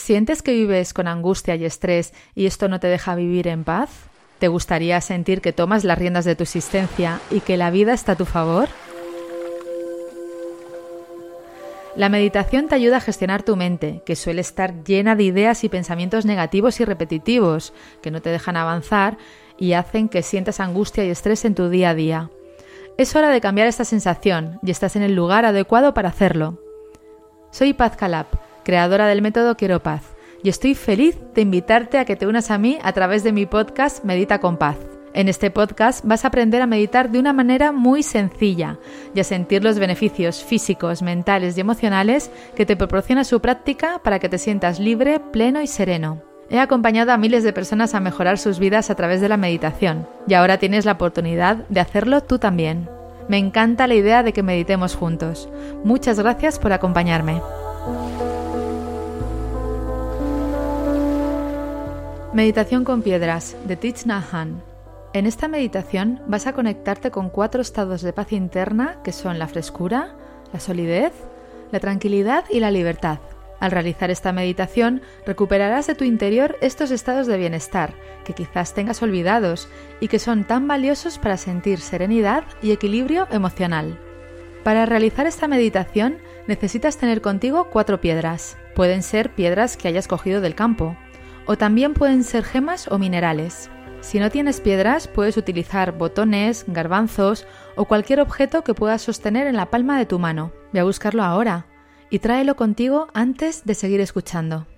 ¿Sientes que vives con angustia y estrés y esto no te deja vivir en paz? ¿Te gustaría sentir que tomas las riendas de tu existencia y que la vida está a tu favor? La meditación te ayuda a gestionar tu mente, que suele estar llena de ideas y pensamientos negativos y repetitivos, que no te dejan avanzar y hacen que sientas angustia y estrés en tu día a día. Es hora de cambiar esta sensación y estás en el lugar adecuado para hacerlo. Soy Paz Calab, creadora del método Quiero Paz, y estoy feliz de invitarte a que te unas a mí a través de mi podcast Medita con Paz. En este podcast vas a aprender a meditar de una manera muy sencilla y a sentir los beneficios físicos, mentales y emocionales que te proporciona su práctica para que te sientas libre, pleno y sereno. He acompañado a miles de personas a mejorar sus vidas a través de la meditación y ahora tienes la oportunidad de hacerlo tú también. Me encanta la idea de que meditemos juntos. Muchas gracias por acompañarme. Meditación con piedras de Thich Nhat Hanh. En esta meditación vas a conectarte con cuatro estados de paz interna que son la frescura, la solidez, la tranquilidad y la libertad. Al realizar esta meditación recuperarás de tu interior estos estados de bienestar que quizás tengas olvidados y que son tan valiosos para sentir serenidad y equilibrio emocional. Para realizar esta meditación necesitas tener contigo cuatro piedras. Pueden ser piedras que hayas cogido del campo, o también pueden ser gemas o minerales. Si no tienes piedras, puedes utilizar botones, garbanzos o cualquier objeto que puedas sostener en la palma de tu mano. Ve a buscarlo ahora y tráelo contigo antes de seguir escuchando.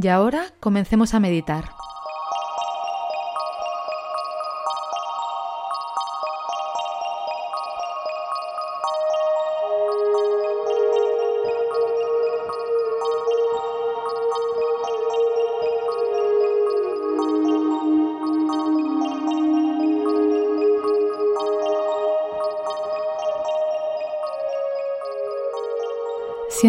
Y ahora comencemos a meditar.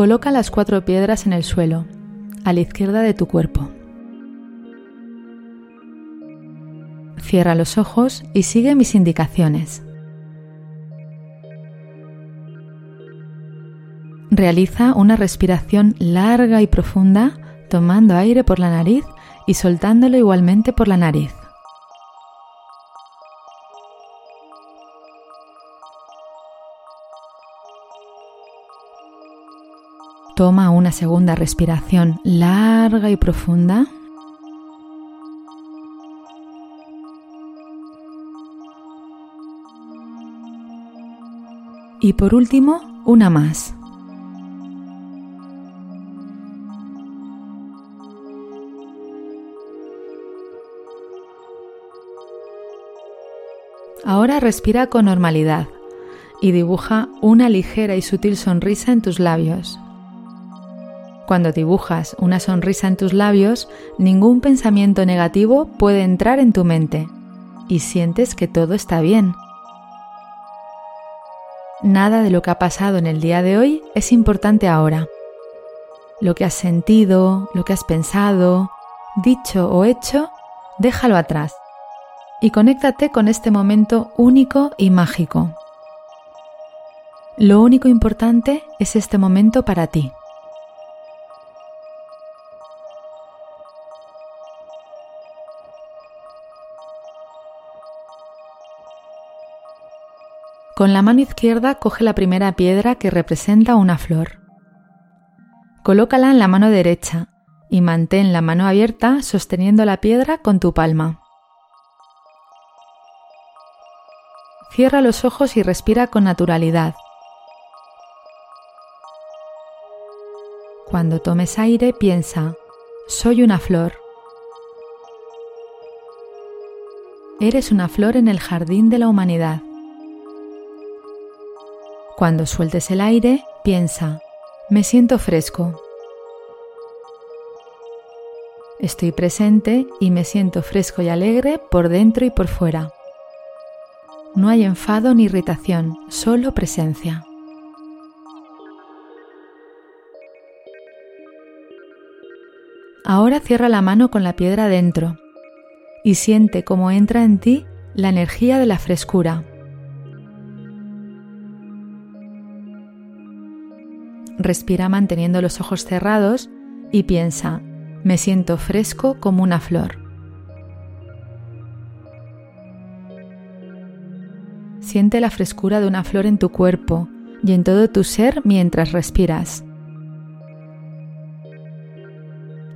Coloca las cuatro piedras en el suelo, a la izquierda de tu cuerpo. Cierra los ojos y sigue mis indicaciones. Realiza una respiración larga y profunda tomando aire por la nariz y soltándolo igualmente por la nariz. Toma una segunda respiración larga y profunda. Y por último, una más. Ahora respira con normalidad y dibuja una ligera y sutil sonrisa en tus labios. Cuando dibujas una sonrisa en tus labios, ningún pensamiento negativo puede entrar en tu mente y sientes que todo está bien. Nada de lo que ha pasado en el día de hoy es importante ahora. Lo que has sentido, lo que has pensado, dicho o hecho, déjalo atrás y conéctate con este momento único y mágico. Lo único importante es este momento para ti. Con la mano izquierda coge la primera piedra que representa una flor. Colócala en la mano derecha y mantén la mano abierta sosteniendo la piedra con tu palma. Cierra los ojos y respira con naturalidad. Cuando tomes aire piensa, soy una flor. Eres una flor en el jardín de la humanidad. Cuando sueltes el aire, piensa, me siento fresco. Estoy presente y me siento fresco y alegre por dentro y por fuera. No hay enfado ni irritación, solo presencia. Ahora cierra la mano con la piedra dentro y siente cómo entra en ti la energía de la frescura. Respira manteniendo los ojos cerrados y piensa, me siento fresco como una flor. Siente la frescura de una flor en tu cuerpo y en todo tu ser mientras respiras.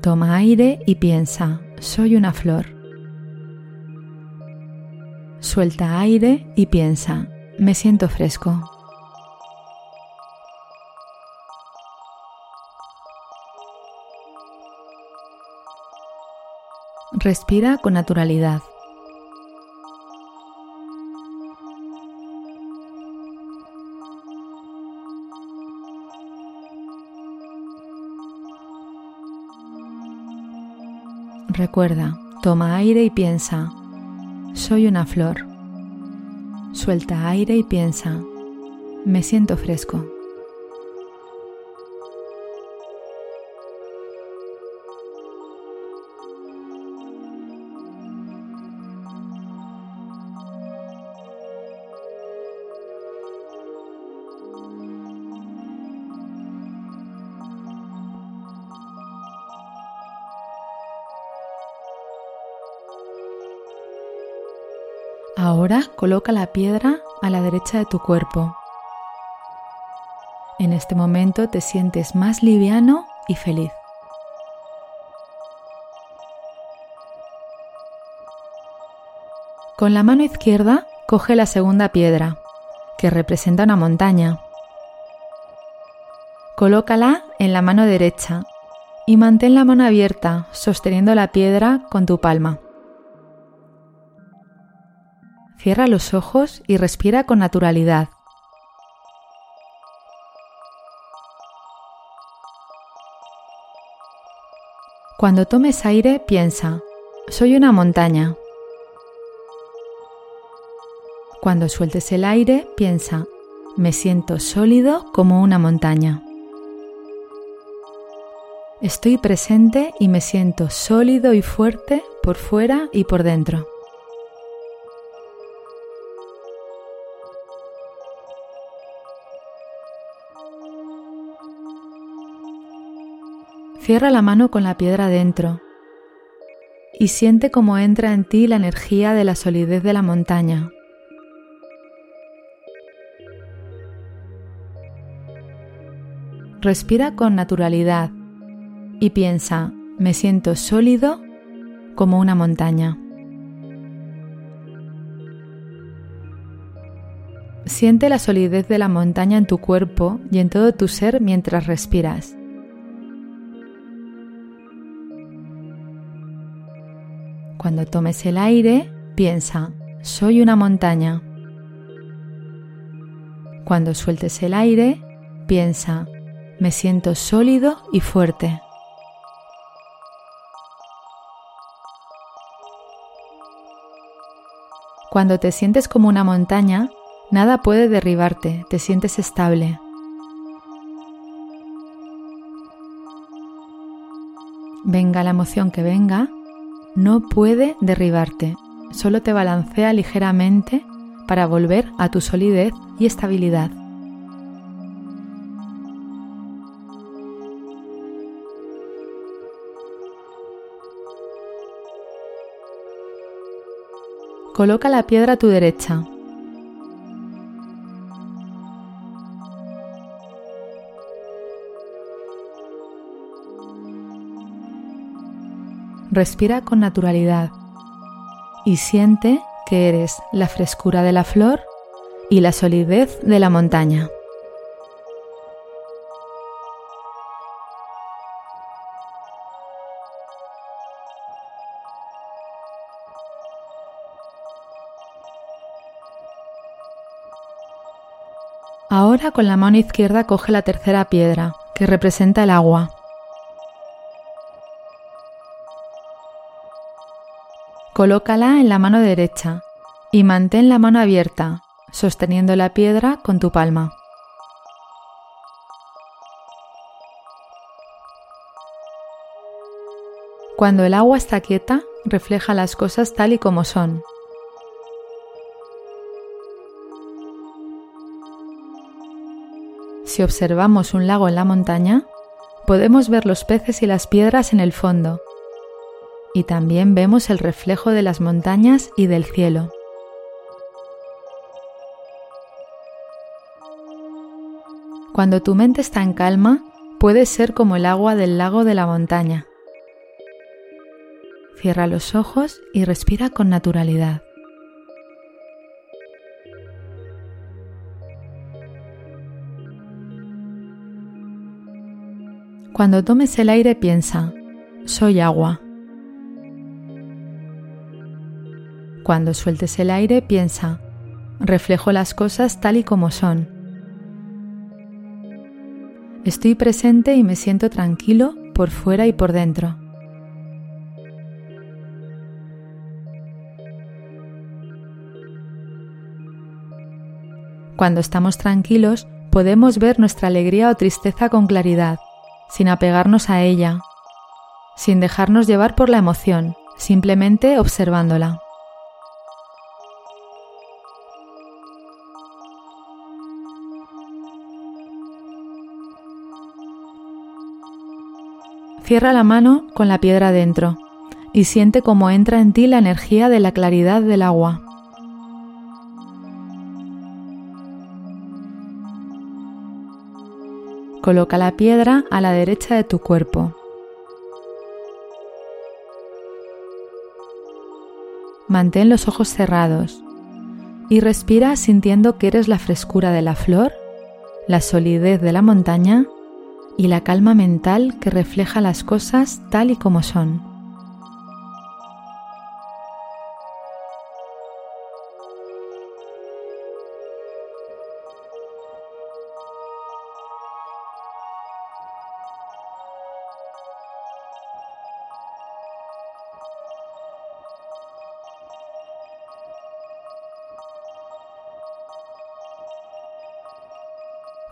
Toma aire y piensa, soy una flor. Suelta aire y piensa, me siento fresco. Respira con naturalidad. Recuerda, toma aire y piensa, soy una flor. Suelta aire y piensa, me siento fresco. Ahora coloca la piedra a la derecha de tu cuerpo. En este momento te sientes más liviano y feliz. Con la mano izquierda coge la segunda piedra, que representa una montaña. Colócala en la mano derecha y mantén la mano abierta sosteniendo la piedra con tu palma. Cierra los ojos y respira con naturalidad. Cuando tomes aire, piensa, soy una montaña. Cuando sueltes el aire, piensa, me siento sólido como una montaña. Estoy presente y me siento sólido y fuerte por fuera y por dentro. Cierra la mano con la piedra dentro y siente cómo entra en ti la energía de la solidez de la montaña. Respira con naturalidad y piensa, me siento sólido como una montaña. Siente la solidez de la montaña en tu cuerpo y en todo tu ser mientras respiras. Cuando tomes el aire, piensa, soy una montaña. Cuando sueltes el aire, piensa, me siento sólido y fuerte. Cuando te sientes como una montaña, nada puede derribarte, te sientes estable. Venga la emoción que venga, no puede derribarte, solo te balancea ligeramente para volver a tu solidez y estabilidad. Coloca la piedra a tu derecha respira con naturalidad y siente que eres la frescura de la flor y la solidez de la montaña. Ahora con la mano izquierda coge la tercera piedra, que representa el agua. Colócala en la mano derecha y mantén la mano abierta, sosteniendo la piedra con tu palma. Cuando el agua está quieta, refleja las cosas tal y como son. Si observamos un lago en la montaña, podemos ver los peces y las piedras en el fondo, y también vemos el reflejo de las montañas y del cielo. Cuando tu mente está en calma, puedes ser como el agua del lago de la montaña. Cierra los ojos y respira con naturalidad. Cuando tomes el aire piensa, soy agua. Cuando sueltes el aire piensa, reflejo las cosas tal y como son. Estoy presente y me siento tranquilo por fuera y por dentro. Cuando estamos tranquilos, podemos ver nuestra alegría o tristeza con claridad, sin apegarnos a ella, sin dejarnos llevar por la emoción, simplemente observándola. Cierra la mano con la piedra dentro y siente cómo entra en ti la energía de la claridad del agua. Coloca la piedra a la derecha de tu cuerpo. Mantén los ojos cerrados y respira sintiendo que eres la frescura de la flor, la solidez de la montaña y la calma mental que refleja las cosas tal y como son.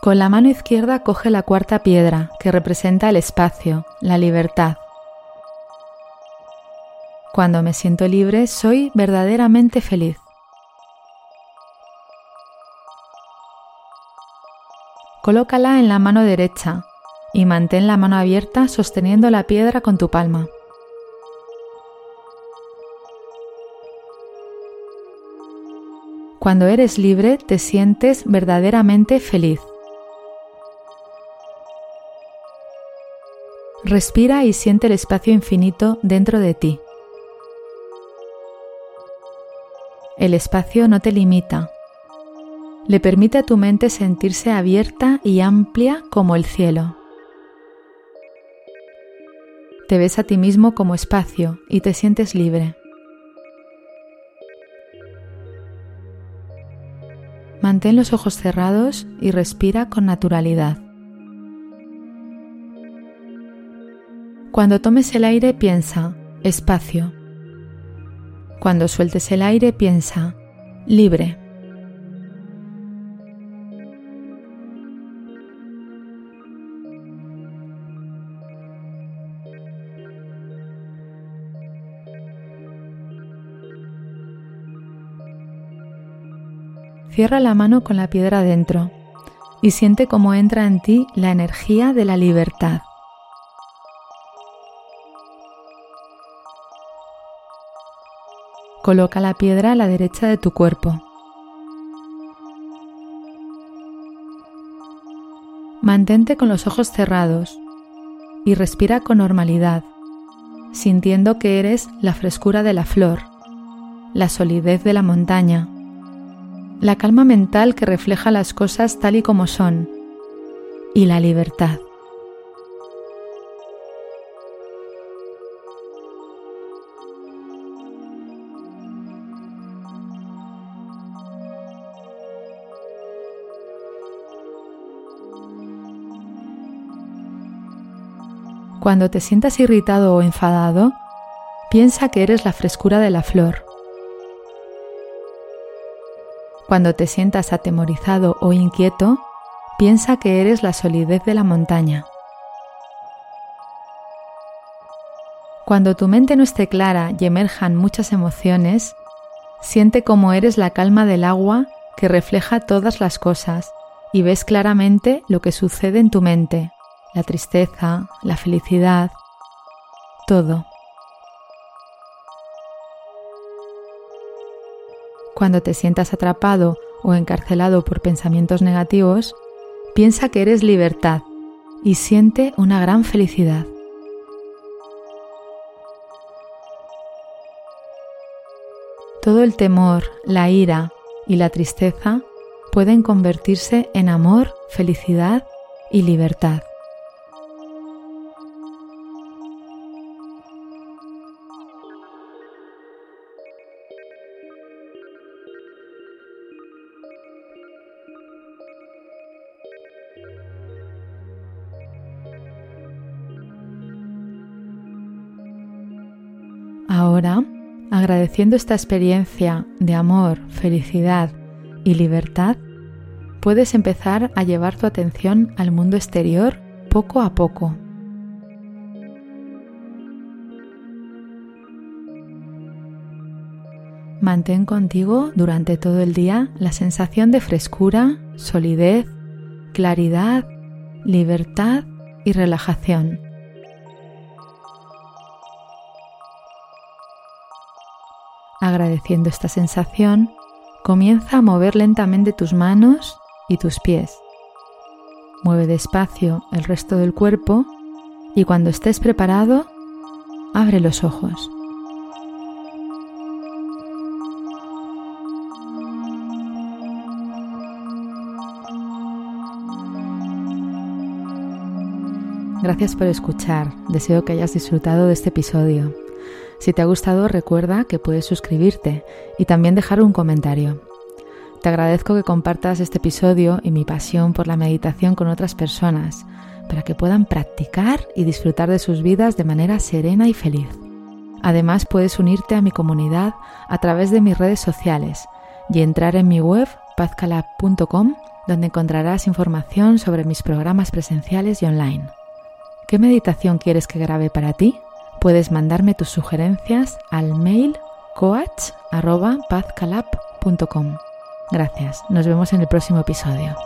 Con la mano izquierda coge la cuarta piedra, que representa el espacio, la libertad. Cuando me siento libre, soy verdaderamente feliz. Colócala en la mano derecha y mantén la mano abierta sosteniendo la piedra con tu palma. Cuando eres libre te sientes verdaderamente feliz. Respira y siente el espacio infinito dentro de ti. El espacio no te limita. Le permite a tu mente sentirse abierta y amplia como el cielo. Te ves a ti mismo como espacio y te sientes libre. Mantén los ojos cerrados y respira con naturalidad. Cuando tomes el aire piensa espacio. Cuando sueltes el aire piensa libre. Cierra la mano con la piedra dentro y siente cómo entra en ti la energía de la libertad. Coloca la piedra a la derecha de tu cuerpo. Mantente con los ojos cerrados y respira con normalidad, sintiendo que eres la frescura de la flor, la solidez de la montaña, la calma mental que refleja las cosas tal y como son y la libertad. Cuando te sientas irritado o enfadado, piensa que eres la frescura de la flor. Cuando te sientas atemorizado o inquieto, piensa que eres la solidez de la montaña. Cuando tu mente no esté clara y emerjan muchas emociones, siente como eres la calma del agua que refleja todas las cosas y ves claramente lo que sucede en tu mente la tristeza, la felicidad, todo. Cuando te sientas atrapado o encarcelado por pensamientos negativos, piensa que eres libertad y siente una gran felicidad. Todo el temor, la ira y la tristeza pueden convertirse en amor, felicidad y libertad. Ahora, agradeciendo esta experiencia de amor, felicidad y libertad, puedes empezar a llevar tu atención al mundo exterior poco a poco. Mantén contigo durante todo el día la sensación de frescura, solidez, claridad, libertad y relajación. Agradeciendo esta sensación, comienza a mover lentamente tus manos y tus pies. Mueve despacio el resto del cuerpo y cuando estés preparado, abre los ojos. Gracias por escuchar. Deseo que hayas disfrutado de este episodio. Si te ha gustado, recuerda que puedes suscribirte y también dejar un comentario. Te agradezco que compartas este episodio y mi pasión por la meditación con otras personas para que puedan practicar y disfrutar de sus vidas de manera serena y feliz. Además, puedes unirte a mi comunidad a través de mis redes sociales y entrar en mi web pazcalab.com donde encontrarás información sobre mis programas presenciales y online. ¿Qué meditación quieres que grabe para ti? Puedes mandarme tus sugerencias al mail coach.pazcalab.com. Gracias, nos vemos en el próximo episodio.